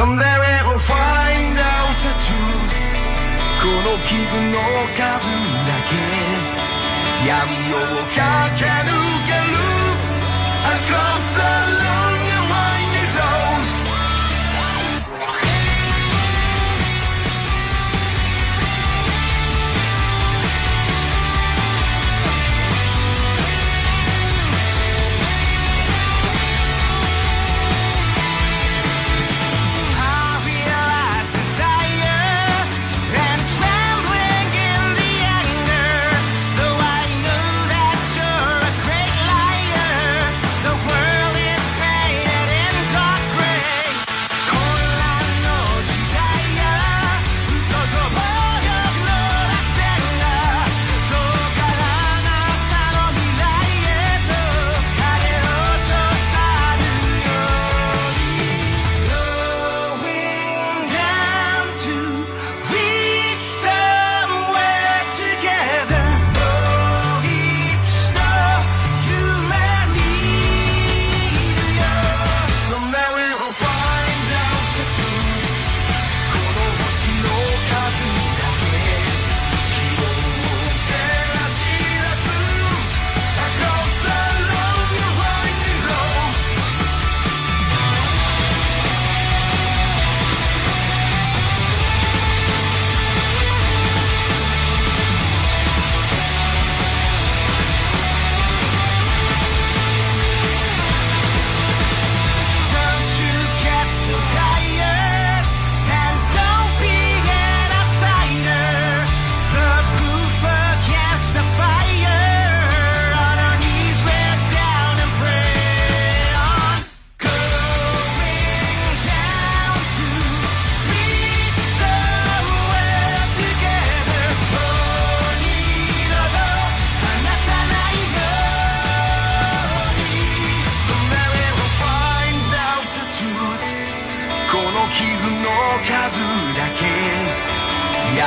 Someday we'll find out the truth. この傷の数だけ。闇をかける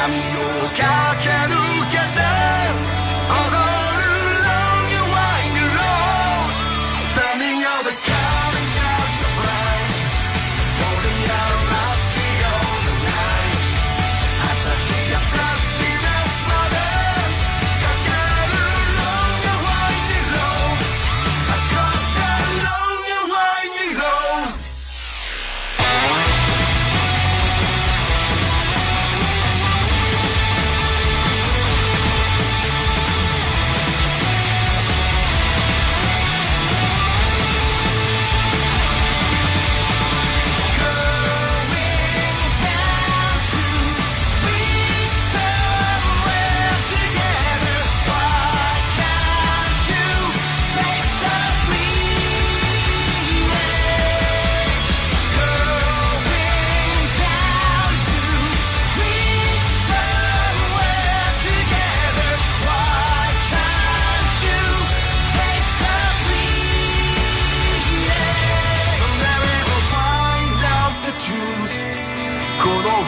を駆け抜け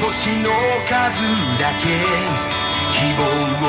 星の数だけ希望を